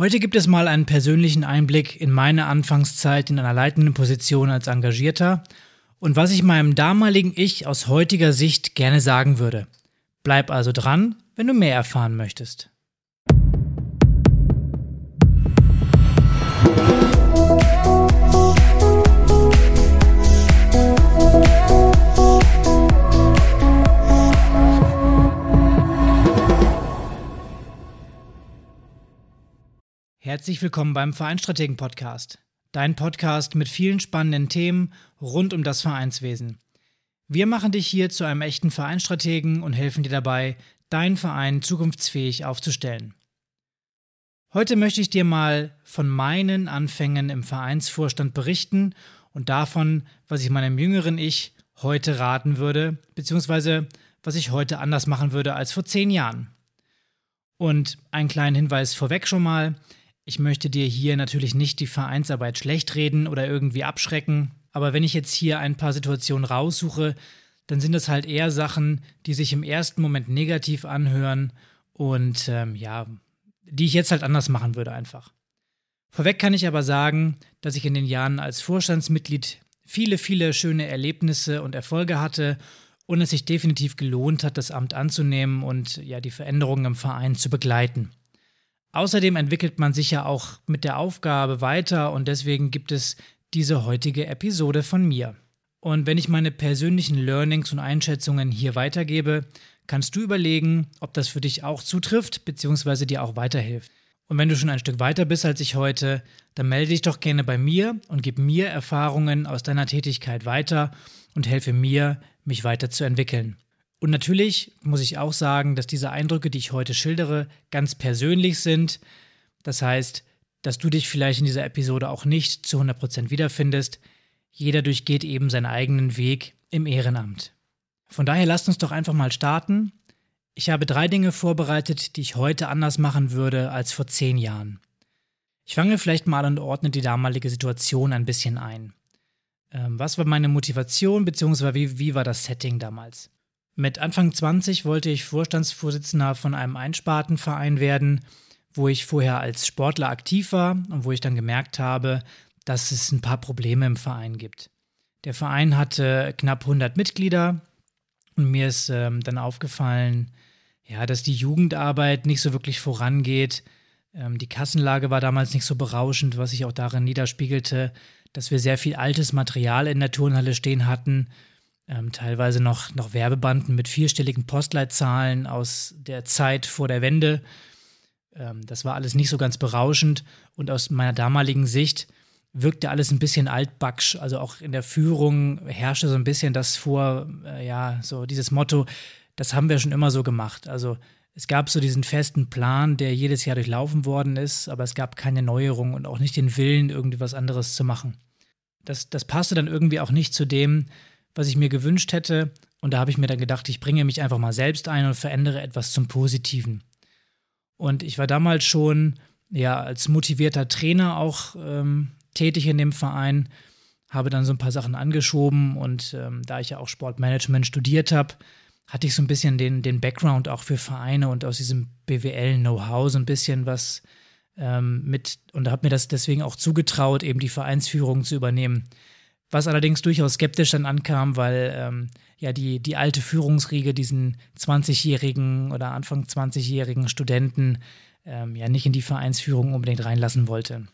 Heute gibt es mal einen persönlichen Einblick in meine Anfangszeit in einer leitenden Position als Engagierter und was ich meinem damaligen Ich aus heutiger Sicht gerne sagen würde. Bleib also dran, wenn du mehr erfahren möchtest. Herzlich willkommen beim Vereinstrategen Podcast. Dein Podcast mit vielen spannenden Themen rund um das Vereinswesen. Wir machen dich hier zu einem echten Vereinstrategen und helfen dir dabei, deinen Verein zukunftsfähig aufzustellen. Heute möchte ich dir mal von meinen Anfängen im Vereinsvorstand berichten und davon, was ich meinem jüngeren Ich heute raten würde, beziehungsweise was ich heute anders machen würde als vor zehn Jahren. Und einen kleinen Hinweis vorweg schon mal, ich möchte dir hier natürlich nicht die Vereinsarbeit schlecht reden oder irgendwie abschrecken, aber wenn ich jetzt hier ein paar Situationen raussuche, dann sind es halt eher Sachen, die sich im ersten Moment negativ anhören und ähm, ja, die ich jetzt halt anders machen würde einfach. Vorweg kann ich aber sagen, dass ich in den Jahren als Vorstandsmitglied viele, viele schöne Erlebnisse und Erfolge hatte und es sich definitiv gelohnt hat, das Amt anzunehmen und ja die Veränderungen im Verein zu begleiten. Außerdem entwickelt man sich ja auch mit der Aufgabe weiter und deswegen gibt es diese heutige Episode von mir. Und wenn ich meine persönlichen Learnings und Einschätzungen hier weitergebe, kannst du überlegen, ob das für dich auch zutrifft bzw. dir auch weiterhilft. Und wenn du schon ein Stück weiter bist als ich heute, dann melde dich doch gerne bei mir und gib mir Erfahrungen aus deiner Tätigkeit weiter und helfe mir, mich weiterzuentwickeln. Und natürlich muss ich auch sagen, dass diese Eindrücke, die ich heute schildere, ganz persönlich sind. Das heißt, dass du dich vielleicht in dieser Episode auch nicht zu 100% wiederfindest. Jeder durchgeht eben seinen eigenen Weg im Ehrenamt. Von daher lasst uns doch einfach mal starten. Ich habe drei Dinge vorbereitet, die ich heute anders machen würde als vor zehn Jahren. Ich fange vielleicht mal an und ordne die damalige Situation ein bisschen ein. Ähm, was war meine Motivation, beziehungsweise wie, wie war das Setting damals? Mit Anfang 20 wollte ich Vorstandsvorsitzender von einem Einspartenverein werden, wo ich vorher als Sportler aktiv war und wo ich dann gemerkt habe, dass es ein paar Probleme im Verein gibt. Der Verein hatte knapp 100 Mitglieder und mir ist ähm, dann aufgefallen, ja, dass die Jugendarbeit nicht so wirklich vorangeht. Ähm, die Kassenlage war damals nicht so berauschend, was sich auch darin niederspiegelte, dass wir sehr viel altes Material in der Turnhalle stehen hatten ähm, teilweise noch, noch Werbebanden mit vierstelligen Postleitzahlen aus der Zeit vor der Wende. Ähm, das war alles nicht so ganz berauschend und aus meiner damaligen Sicht wirkte alles ein bisschen altbacksch. Also auch in der Führung herrschte so ein bisschen das vor, äh, ja, so dieses Motto, das haben wir schon immer so gemacht. Also es gab so diesen festen Plan, der jedes Jahr durchlaufen worden ist, aber es gab keine Neuerung und auch nicht den Willen, irgendwie was anderes zu machen. Das, das passte dann irgendwie auch nicht zu dem, was ich mir gewünscht hätte. Und da habe ich mir dann gedacht, ich bringe mich einfach mal selbst ein und verändere etwas zum Positiven. Und ich war damals schon ja als motivierter Trainer auch ähm, tätig in dem Verein, habe dann so ein paar Sachen angeschoben und ähm, da ich ja auch Sportmanagement studiert habe, hatte ich so ein bisschen den, den Background auch für Vereine und aus diesem BWL-Know-how so ein bisschen was ähm, mit und habe mir das deswegen auch zugetraut, eben die Vereinsführung zu übernehmen. Was allerdings durchaus skeptisch dann ankam, weil ähm, ja die, die alte Führungsriege diesen 20-jährigen oder Anfang 20-jährigen Studenten ähm, ja nicht in die Vereinsführung unbedingt reinlassen wollte.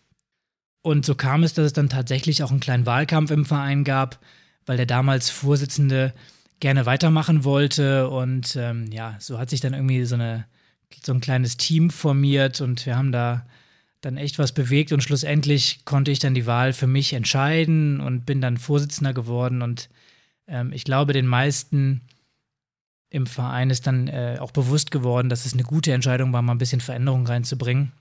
Und so kam es, dass es dann tatsächlich auch einen kleinen Wahlkampf im Verein gab, weil der damals Vorsitzende gerne weitermachen wollte. Und ähm, ja, so hat sich dann irgendwie so, eine, so ein kleines Team formiert und wir haben da dann echt was bewegt und schlussendlich konnte ich dann die Wahl für mich entscheiden und bin dann Vorsitzender geworden und ähm, ich glaube, den meisten im Verein ist dann äh, auch bewusst geworden, dass es eine gute Entscheidung war, mal ein bisschen Veränderung reinzubringen.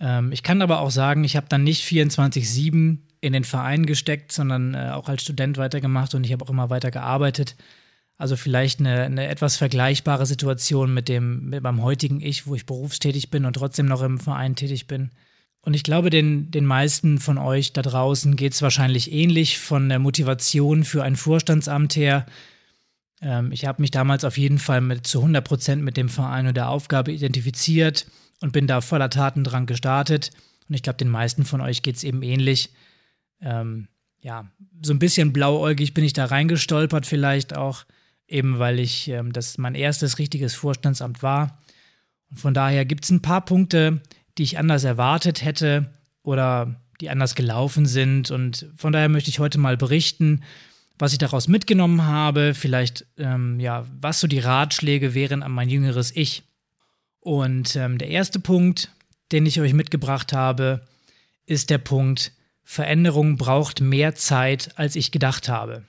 Ähm, ich kann aber auch sagen, ich habe dann nicht 24-7 in den Verein gesteckt, sondern äh, auch als Student weitergemacht und ich habe auch immer weiter gearbeitet. Also vielleicht eine, eine etwas vergleichbare Situation mit dem, mit meinem heutigen Ich, wo ich berufstätig bin und trotzdem noch im Verein tätig bin. Und ich glaube, den, den meisten von euch da draußen geht es wahrscheinlich ähnlich von der Motivation für ein Vorstandsamt her. Ähm, ich habe mich damals auf jeden Fall mit zu 100 Prozent mit dem Verein und der Aufgabe identifiziert und bin da voller Taten dran gestartet. Und ich glaube, den meisten von euch geht es eben ähnlich. Ähm, ja, so ein bisschen blauäugig bin ich da reingestolpert, vielleicht auch, eben weil ich ähm, das mein erstes richtiges Vorstandsamt war. Und von daher gibt es ein paar Punkte, die ich anders erwartet hätte oder die anders gelaufen sind. Und von daher möchte ich heute mal berichten, was ich daraus mitgenommen habe, vielleicht, ähm, ja, was so die Ratschläge wären an mein jüngeres Ich. Und ähm, der erste Punkt, den ich euch mitgebracht habe, ist der Punkt, Veränderung braucht mehr Zeit, als ich gedacht habe.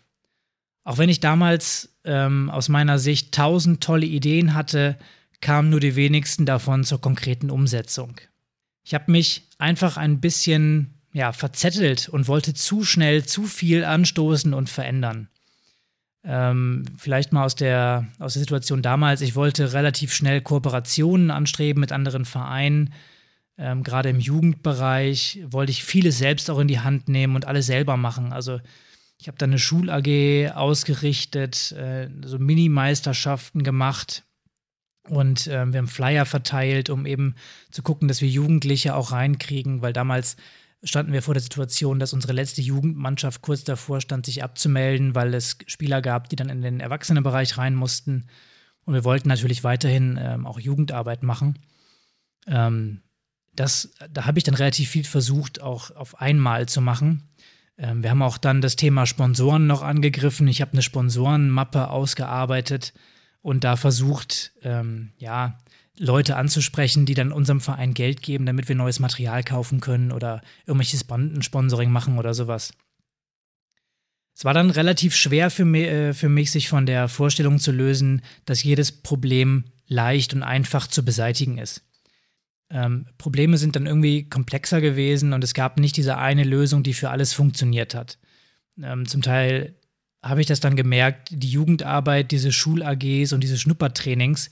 Auch wenn ich damals ähm, aus meiner Sicht tausend tolle Ideen hatte, kamen nur die wenigsten davon zur konkreten Umsetzung. Ich habe mich einfach ein bisschen ja, verzettelt und wollte zu schnell zu viel anstoßen und verändern. Ähm, vielleicht mal aus der, aus der Situation damals. Ich wollte relativ schnell Kooperationen anstreben mit anderen Vereinen. Ähm, Gerade im Jugendbereich wollte ich vieles selbst auch in die Hand nehmen und alles selber machen. Also ich habe dann eine Schul-AG ausgerichtet, äh, so Mini-Meisterschaften gemacht und äh, wir haben Flyer verteilt, um eben zu gucken, dass wir Jugendliche auch reinkriegen, weil damals standen wir vor der Situation, dass unsere letzte Jugendmannschaft kurz davor stand, sich abzumelden, weil es Spieler gab, die dann in den Erwachsenenbereich rein mussten. Und wir wollten natürlich weiterhin ähm, auch Jugendarbeit machen. Ähm, das, da habe ich dann relativ viel versucht, auch auf einmal zu machen. Ähm, wir haben auch dann das Thema Sponsoren noch angegriffen. Ich habe eine Sponsorenmappe ausgearbeitet und da versucht, ähm, ja, Leute anzusprechen, die dann unserem Verein Geld geben, damit wir neues Material kaufen können oder irgendwelches Bandensponsoring machen oder sowas. Es war dann relativ schwer für mich, äh, für mich, sich von der Vorstellung zu lösen, dass jedes Problem leicht und einfach zu beseitigen ist. Ähm, Probleme sind dann irgendwie komplexer gewesen und es gab nicht diese eine Lösung, die für alles funktioniert hat. Ähm, zum Teil habe ich das dann gemerkt, die Jugendarbeit, diese Schul-AGs und diese Schnuppertrainings,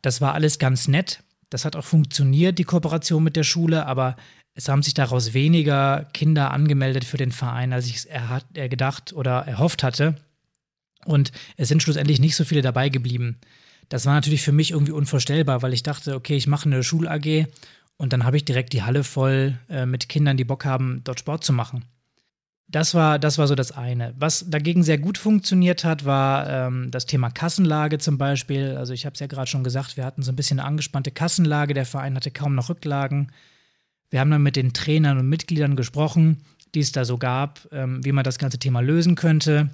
das war alles ganz nett. Das hat auch funktioniert, die Kooperation mit der Schule, aber es haben sich daraus weniger Kinder angemeldet für den Verein, als ich es gedacht oder erhofft hatte. Und es sind schlussendlich nicht so viele dabei geblieben. Das war natürlich für mich irgendwie unvorstellbar, weil ich dachte, okay, ich mache eine Schul-AG und dann habe ich direkt die Halle voll äh, mit Kindern, die Bock haben, dort Sport zu machen. Das war, das war so das eine. Was dagegen sehr gut funktioniert hat, war ähm, das Thema Kassenlage zum Beispiel. Also ich habe es ja gerade schon gesagt, wir hatten so ein bisschen eine angespannte Kassenlage. Der Verein hatte kaum noch Rücklagen. Wir haben dann mit den Trainern und Mitgliedern gesprochen, die es da so gab, ähm, wie man das ganze Thema lösen könnte.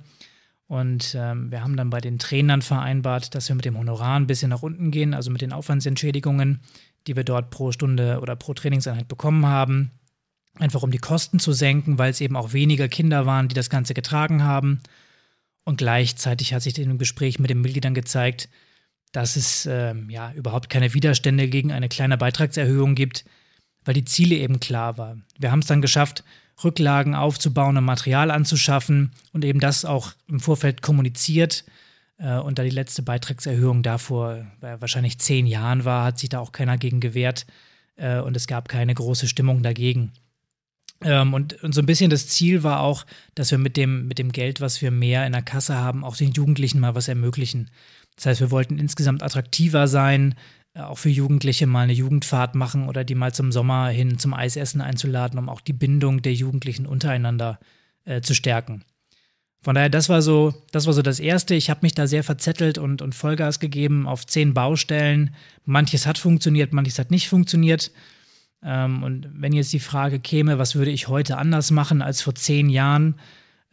Und ähm, wir haben dann bei den Trainern vereinbart, dass wir mit dem Honorar ein bisschen nach unten gehen, also mit den Aufwandsentschädigungen, die wir dort pro Stunde oder pro Trainingseinheit bekommen haben einfach um die Kosten zu senken, weil es eben auch weniger Kinder waren, die das Ganze getragen haben. Und gleichzeitig hat sich in dem Gespräch mit den Mitgliedern gezeigt, dass es äh, ja überhaupt keine Widerstände gegen eine kleine Beitragserhöhung gibt, weil die Ziele eben klar waren. Wir haben es dann geschafft, Rücklagen aufzubauen und Material anzuschaffen und eben das auch im Vorfeld kommuniziert. Äh, und da die letzte Beitragserhöhung davor äh, wahrscheinlich zehn Jahren war, hat sich da auch keiner gegen gewehrt äh, und es gab keine große Stimmung dagegen. Ähm, und, und so ein bisschen das Ziel war auch, dass wir mit dem, mit dem Geld, was wir mehr in der Kasse haben, auch den Jugendlichen mal was ermöglichen. Das heißt, wir wollten insgesamt attraktiver sein, auch für Jugendliche mal eine Jugendfahrt machen oder die mal zum Sommer hin zum Eisessen einzuladen, um auch die Bindung der Jugendlichen untereinander äh, zu stärken. Von daher, das war so, das war so das Erste. Ich habe mich da sehr verzettelt und, und Vollgas gegeben auf zehn Baustellen. Manches hat funktioniert, manches hat nicht funktioniert. Ähm, und wenn jetzt die Frage käme, was würde ich heute anders machen als vor zehn Jahren,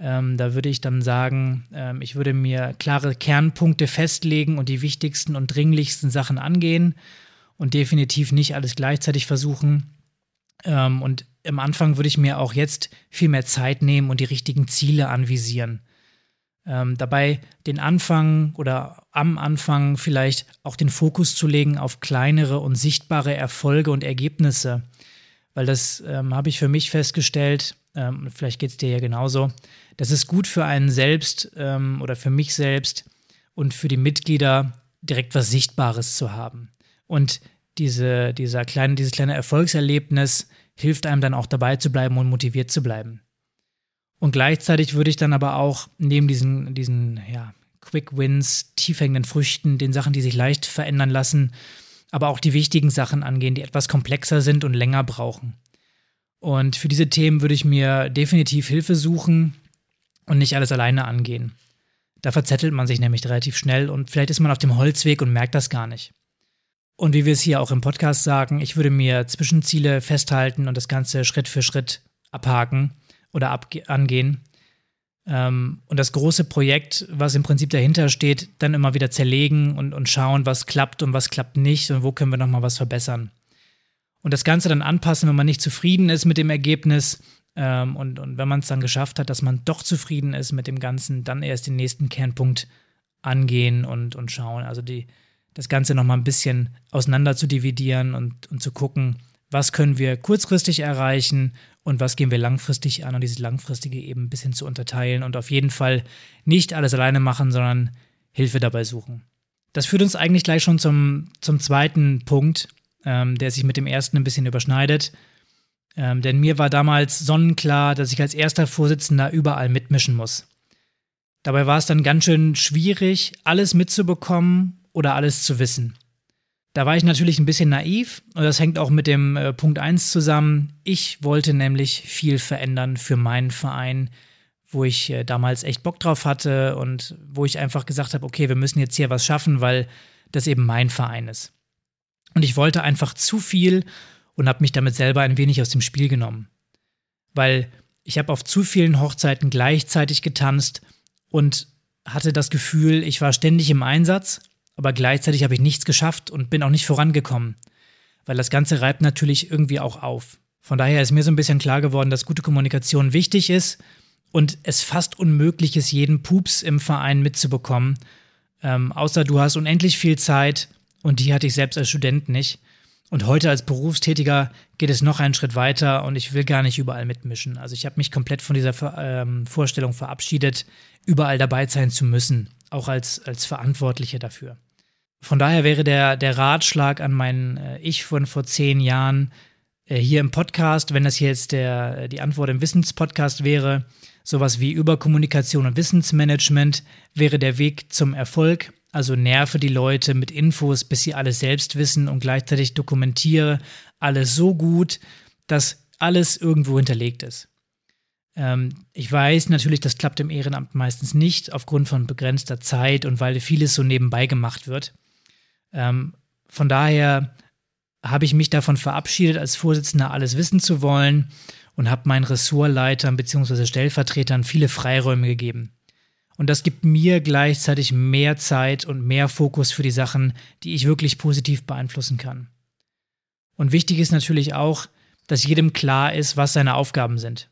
ähm, da würde ich dann sagen, ähm, ich würde mir klare Kernpunkte festlegen und die wichtigsten und dringlichsten Sachen angehen und definitiv nicht alles gleichzeitig versuchen. Ähm, und am Anfang würde ich mir auch jetzt viel mehr Zeit nehmen und die richtigen Ziele anvisieren. Ähm, dabei den Anfang oder am Anfang vielleicht auch den Fokus zu legen auf kleinere und sichtbare Erfolge und Ergebnisse. Weil das ähm, habe ich für mich festgestellt, ähm, vielleicht geht es dir ja genauso, das ist gut für einen selbst ähm, oder für mich selbst und für die Mitglieder direkt was Sichtbares zu haben. Und diese, dieser kleine, dieses kleine Erfolgserlebnis hilft einem dann auch dabei zu bleiben und motiviert zu bleiben. Und gleichzeitig würde ich dann aber auch neben diesen, diesen ja, Quick Wins, tiefhängenden Früchten, den Sachen, die sich leicht verändern lassen, aber auch die wichtigen Sachen angehen, die etwas komplexer sind und länger brauchen. Und für diese Themen würde ich mir definitiv Hilfe suchen und nicht alles alleine angehen. Da verzettelt man sich nämlich relativ schnell und vielleicht ist man auf dem Holzweg und merkt das gar nicht. Und wie wir es hier auch im Podcast sagen, ich würde mir Zwischenziele festhalten und das Ganze Schritt für Schritt abhaken oder angehen. Ähm, und das große Projekt, was im Prinzip dahinter steht, dann immer wieder zerlegen und, und schauen, was klappt und was klappt nicht und wo können wir nochmal was verbessern. Und das Ganze dann anpassen, wenn man nicht zufrieden ist mit dem Ergebnis ähm, und, und wenn man es dann geschafft hat, dass man doch zufrieden ist mit dem Ganzen, dann erst den nächsten Kernpunkt angehen und, und schauen. Also die, das Ganze nochmal ein bisschen auseinander zu dividieren und, und zu gucken, was können wir kurzfristig erreichen und was gehen wir langfristig an und dieses langfristige eben ein bisschen zu unterteilen und auf jeden Fall nicht alles alleine machen, sondern Hilfe dabei suchen. Das führt uns eigentlich gleich schon zum, zum zweiten Punkt, ähm, der sich mit dem ersten ein bisschen überschneidet. Ähm, denn mir war damals sonnenklar, dass ich als erster Vorsitzender überall mitmischen muss. Dabei war es dann ganz schön schwierig, alles mitzubekommen oder alles zu wissen. Da war ich natürlich ein bisschen naiv und das hängt auch mit dem äh, Punkt 1 zusammen. Ich wollte nämlich viel verändern für meinen Verein, wo ich äh, damals echt Bock drauf hatte und wo ich einfach gesagt habe, okay, wir müssen jetzt hier was schaffen, weil das eben mein Verein ist. Und ich wollte einfach zu viel und habe mich damit selber ein wenig aus dem Spiel genommen. Weil ich habe auf zu vielen Hochzeiten gleichzeitig getanzt und hatte das Gefühl, ich war ständig im Einsatz aber gleichzeitig habe ich nichts geschafft und bin auch nicht vorangekommen, weil das Ganze reibt natürlich irgendwie auch auf. Von daher ist mir so ein bisschen klar geworden, dass gute Kommunikation wichtig ist und es fast unmöglich ist, jeden Pups im Verein mitzubekommen, ähm, außer du hast unendlich viel Zeit und die hatte ich selbst als Student nicht. Und heute als Berufstätiger geht es noch einen Schritt weiter und ich will gar nicht überall mitmischen. Also ich habe mich komplett von dieser ähm, Vorstellung verabschiedet, überall dabei sein zu müssen, auch als, als Verantwortliche dafür. Von daher wäre der, der Ratschlag an mein äh, Ich von vor zehn Jahren äh, hier im Podcast, wenn das hier jetzt der, äh, die Antwort im Wissenspodcast wäre, sowas wie Überkommunikation und Wissensmanagement wäre der Weg zum Erfolg. Also nerve die Leute mit Infos, bis sie alles selbst wissen und gleichzeitig dokumentiere alles so gut, dass alles irgendwo hinterlegt ist. Ähm, ich weiß natürlich, das klappt im Ehrenamt meistens nicht aufgrund von begrenzter Zeit und weil vieles so nebenbei gemacht wird. Ähm, von daher habe ich mich davon verabschiedet, als Vorsitzender alles wissen zu wollen und habe meinen Ressortleitern bzw. Stellvertretern viele Freiräume gegeben. Und das gibt mir gleichzeitig mehr Zeit und mehr Fokus für die Sachen, die ich wirklich positiv beeinflussen kann. Und wichtig ist natürlich auch, dass jedem klar ist, was seine Aufgaben sind.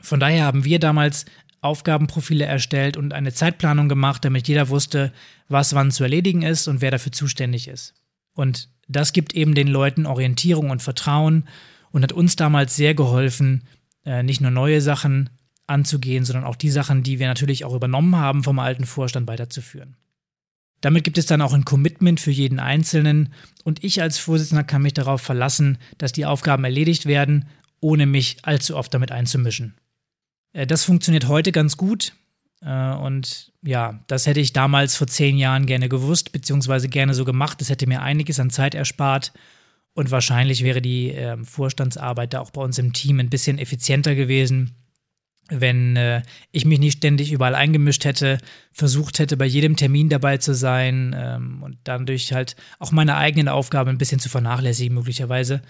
Von daher haben wir damals Aufgabenprofile erstellt und eine Zeitplanung gemacht, damit jeder wusste, was wann zu erledigen ist und wer dafür zuständig ist. Und das gibt eben den Leuten Orientierung und Vertrauen und hat uns damals sehr geholfen, äh, nicht nur neue Sachen anzugehen, sondern auch die Sachen, die wir natürlich auch übernommen haben vom alten Vorstand weiterzuführen. Damit gibt es dann auch ein Commitment für jeden Einzelnen und ich als Vorsitzender kann mich darauf verlassen, dass die Aufgaben erledigt werden, ohne mich allzu oft damit einzumischen. Äh, das funktioniert heute ganz gut. Äh, und ja, das hätte ich damals vor zehn Jahren gerne gewusst, beziehungsweise gerne so gemacht. Das hätte mir einiges an Zeit erspart. Und wahrscheinlich wäre die äh, Vorstandsarbeit da auch bei uns im Team ein bisschen effizienter gewesen, wenn äh, ich mich nicht ständig überall eingemischt hätte, versucht hätte, bei jedem Termin dabei zu sein ähm, und dadurch halt auch meine eigenen Aufgaben ein bisschen zu vernachlässigen, möglicherweise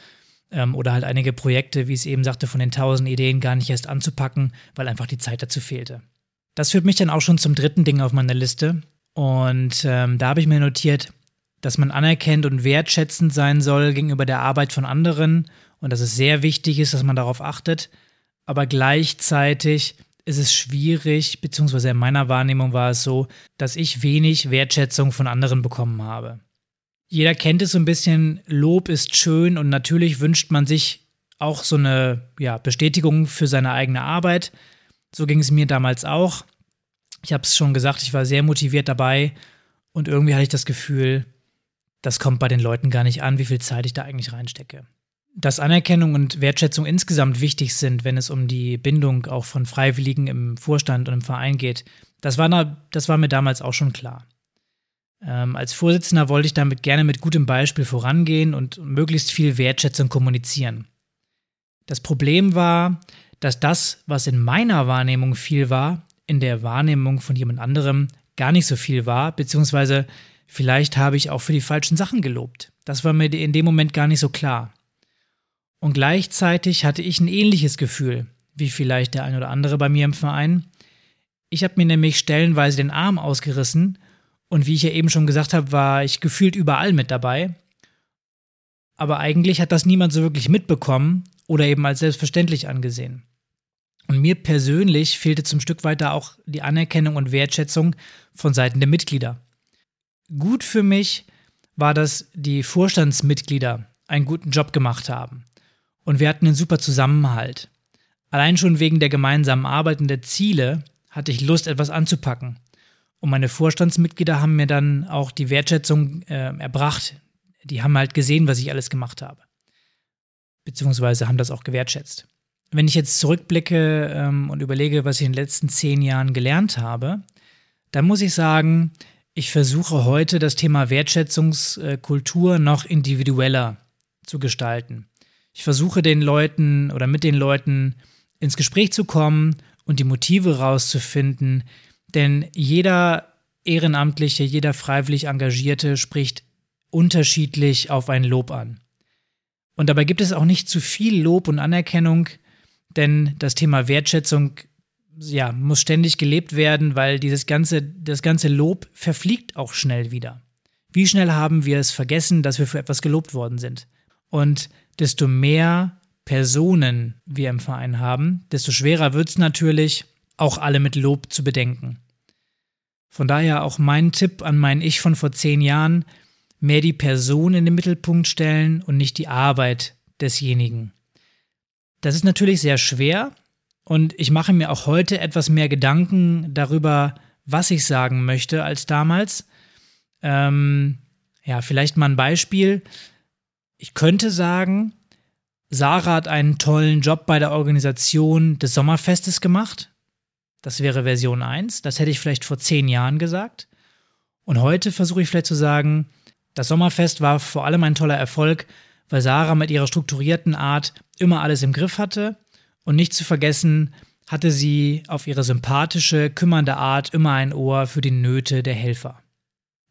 ähm, oder halt einige Projekte, wie ich es eben sagte, von den tausend Ideen gar nicht erst anzupacken, weil einfach die Zeit dazu fehlte. Das führt mich dann auch schon zum dritten Ding auf meiner Liste. Und ähm, da habe ich mir notiert, dass man anerkennt und wertschätzend sein soll gegenüber der Arbeit von anderen und dass es sehr wichtig ist, dass man darauf achtet. Aber gleichzeitig ist es schwierig, beziehungsweise in meiner Wahrnehmung war es so, dass ich wenig Wertschätzung von anderen bekommen habe jeder kennt es so ein bisschen, Lob ist schön und natürlich wünscht man sich auch so eine ja, Bestätigung für seine eigene Arbeit. So ging es mir damals auch. Ich habe es schon gesagt, ich war sehr motiviert dabei und irgendwie hatte ich das Gefühl, das kommt bei den Leuten gar nicht an, wie viel Zeit ich da eigentlich reinstecke. Dass Anerkennung und Wertschätzung insgesamt wichtig sind, wenn es um die Bindung auch von Freiwilligen im Vorstand und im Verein geht, das war, das war mir damals auch schon klar. Ähm, als Vorsitzender wollte ich damit gerne mit gutem Beispiel vorangehen und möglichst viel Wertschätzung kommunizieren. Das Problem war, dass das, was in meiner Wahrnehmung viel war, in der Wahrnehmung von jemand anderem gar nicht so viel war, beziehungsweise vielleicht habe ich auch für die falschen Sachen gelobt. Das war mir in dem Moment gar nicht so klar. Und gleichzeitig hatte ich ein ähnliches Gefühl, wie vielleicht der ein oder andere bei mir im Verein. Ich habe mir nämlich stellenweise den Arm ausgerissen und wie ich ja eben schon gesagt habe, war ich gefühlt überall mit dabei. Aber eigentlich hat das niemand so wirklich mitbekommen oder eben als selbstverständlich angesehen. Und mir persönlich fehlte zum Stück weiter auch die Anerkennung und Wertschätzung von Seiten der Mitglieder. Gut für mich war, dass die Vorstandsmitglieder einen guten Job gemacht haben. Und wir hatten einen super Zusammenhalt. Allein schon wegen der gemeinsamen Arbeit und der Ziele hatte ich Lust, etwas anzupacken. Und meine Vorstandsmitglieder haben mir dann auch die Wertschätzung äh, erbracht. Die haben halt gesehen, was ich alles gemacht habe. Beziehungsweise haben das auch gewertschätzt. Wenn ich jetzt zurückblicke ähm, und überlege, was ich in den letzten zehn Jahren gelernt habe, dann muss ich sagen, ich versuche heute das Thema Wertschätzungskultur noch individueller zu gestalten. Ich versuche den Leuten oder mit den Leuten ins Gespräch zu kommen und die Motive rauszufinden, denn jeder Ehrenamtliche, jeder freiwillig Engagierte spricht unterschiedlich auf ein Lob an. Und dabei gibt es auch nicht zu viel Lob und Anerkennung, denn das Thema Wertschätzung ja, muss ständig gelebt werden, weil dieses ganze, das ganze Lob verfliegt auch schnell wieder. Wie schnell haben wir es vergessen, dass wir für etwas gelobt worden sind? Und desto mehr Personen wir im Verein haben, desto schwerer wird es natürlich, auch alle mit Lob zu bedenken. Von daher auch mein Tipp an mein Ich von vor zehn Jahren, mehr die Person in den Mittelpunkt stellen und nicht die Arbeit desjenigen. Das ist natürlich sehr schwer und ich mache mir auch heute etwas mehr Gedanken darüber, was ich sagen möchte als damals. Ähm, ja, vielleicht mal ein Beispiel. Ich könnte sagen, Sarah hat einen tollen Job bei der Organisation des Sommerfestes gemacht. Das wäre Version 1. Das hätte ich vielleicht vor zehn Jahren gesagt. Und heute versuche ich vielleicht zu sagen, das Sommerfest war vor allem ein toller Erfolg, weil Sarah mit ihrer strukturierten Art immer alles im Griff hatte. Und nicht zu vergessen, hatte sie auf ihre sympathische, kümmernde Art immer ein Ohr für die Nöte der Helfer.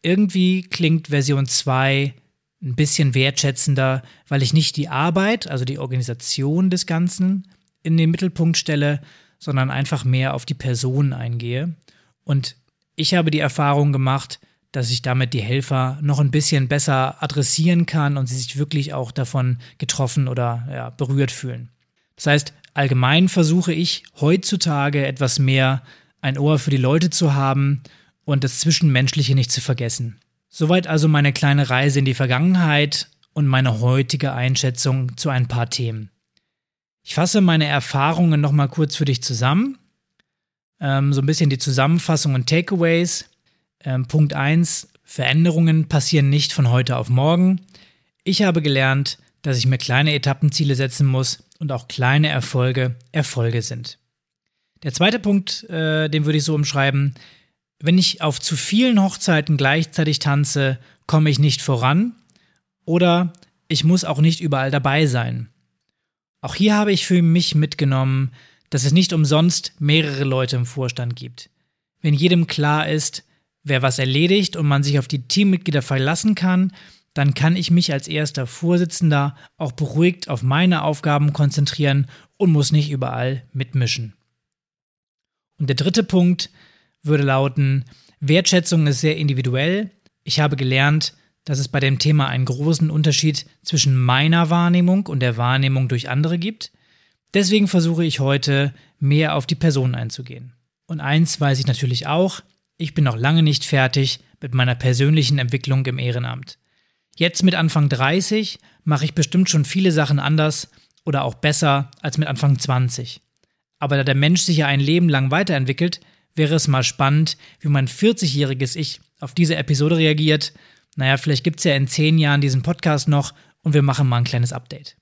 Irgendwie klingt Version 2 ein bisschen wertschätzender, weil ich nicht die Arbeit, also die Organisation des Ganzen, in den Mittelpunkt stelle, sondern einfach mehr auf die Person eingehe. Und ich habe die Erfahrung gemacht, dass ich damit die Helfer noch ein bisschen besser adressieren kann und sie sich wirklich auch davon getroffen oder ja, berührt fühlen. Das heißt, allgemein versuche ich heutzutage etwas mehr ein Ohr für die Leute zu haben und das Zwischenmenschliche nicht zu vergessen. Soweit also meine kleine Reise in die Vergangenheit und meine heutige Einschätzung zu ein paar Themen. Ich fasse meine Erfahrungen nochmal kurz für dich zusammen. Ähm, so ein bisschen die Zusammenfassung und Takeaways. Ähm, Punkt 1. Veränderungen passieren nicht von heute auf morgen. Ich habe gelernt, dass ich mir kleine Etappenziele setzen muss und auch kleine Erfolge Erfolge sind. Der zweite Punkt, äh, den würde ich so umschreiben, wenn ich auf zu vielen Hochzeiten gleichzeitig tanze, komme ich nicht voran oder ich muss auch nicht überall dabei sein. Auch hier habe ich für mich mitgenommen, dass es nicht umsonst mehrere Leute im Vorstand gibt. Wenn jedem klar ist, wer was erledigt und man sich auf die Teammitglieder verlassen kann, dann kann ich mich als erster Vorsitzender auch beruhigt auf meine Aufgaben konzentrieren und muss nicht überall mitmischen. Und der dritte Punkt, würde lauten, Wertschätzung ist sehr individuell. Ich habe gelernt, dass es bei dem Thema einen großen Unterschied zwischen meiner Wahrnehmung und der Wahrnehmung durch andere gibt. Deswegen versuche ich heute mehr auf die Person einzugehen. Und eins weiß ich natürlich auch, ich bin noch lange nicht fertig mit meiner persönlichen Entwicklung im Ehrenamt. Jetzt mit Anfang 30 mache ich bestimmt schon viele Sachen anders oder auch besser als mit Anfang 20. Aber da der Mensch sich ja ein Leben lang weiterentwickelt, wäre es mal spannend, wie mein 40-jähriges Ich auf diese Episode reagiert. Naja, vielleicht gibt es ja in zehn Jahren diesen Podcast noch und wir machen mal ein kleines Update.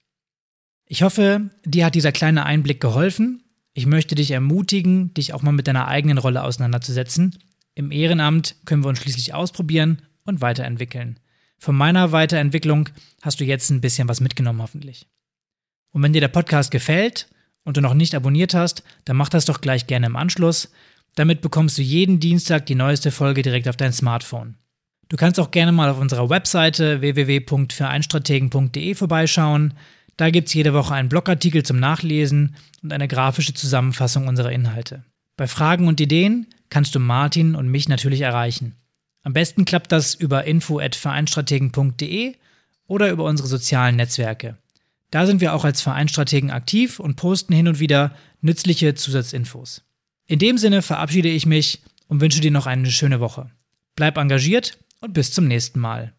Ich hoffe, dir hat dieser kleine Einblick geholfen. Ich möchte dich ermutigen, dich auch mal mit deiner eigenen Rolle auseinanderzusetzen. Im Ehrenamt können wir uns schließlich ausprobieren und weiterentwickeln. Von meiner Weiterentwicklung hast du jetzt ein bisschen was mitgenommen hoffentlich. Und wenn dir der Podcast gefällt und du noch nicht abonniert hast, dann mach das doch gleich gerne im Anschluss. Damit bekommst du jeden Dienstag die neueste Folge direkt auf dein Smartphone. Du kannst auch gerne mal auf unserer Webseite www.vereinstrategen.de vorbeischauen. Da gibt es jede Woche einen Blogartikel zum Nachlesen und eine grafische Zusammenfassung unserer Inhalte. Bei Fragen und Ideen kannst du Martin und mich natürlich erreichen. Am besten klappt das über info@vereinstrategen.de oder über unsere sozialen Netzwerke. Da sind wir auch als Vereinstrategen aktiv und posten hin und wieder nützliche Zusatzinfos. In dem Sinne verabschiede ich mich und wünsche dir noch eine schöne Woche. Bleib engagiert und bis zum nächsten Mal.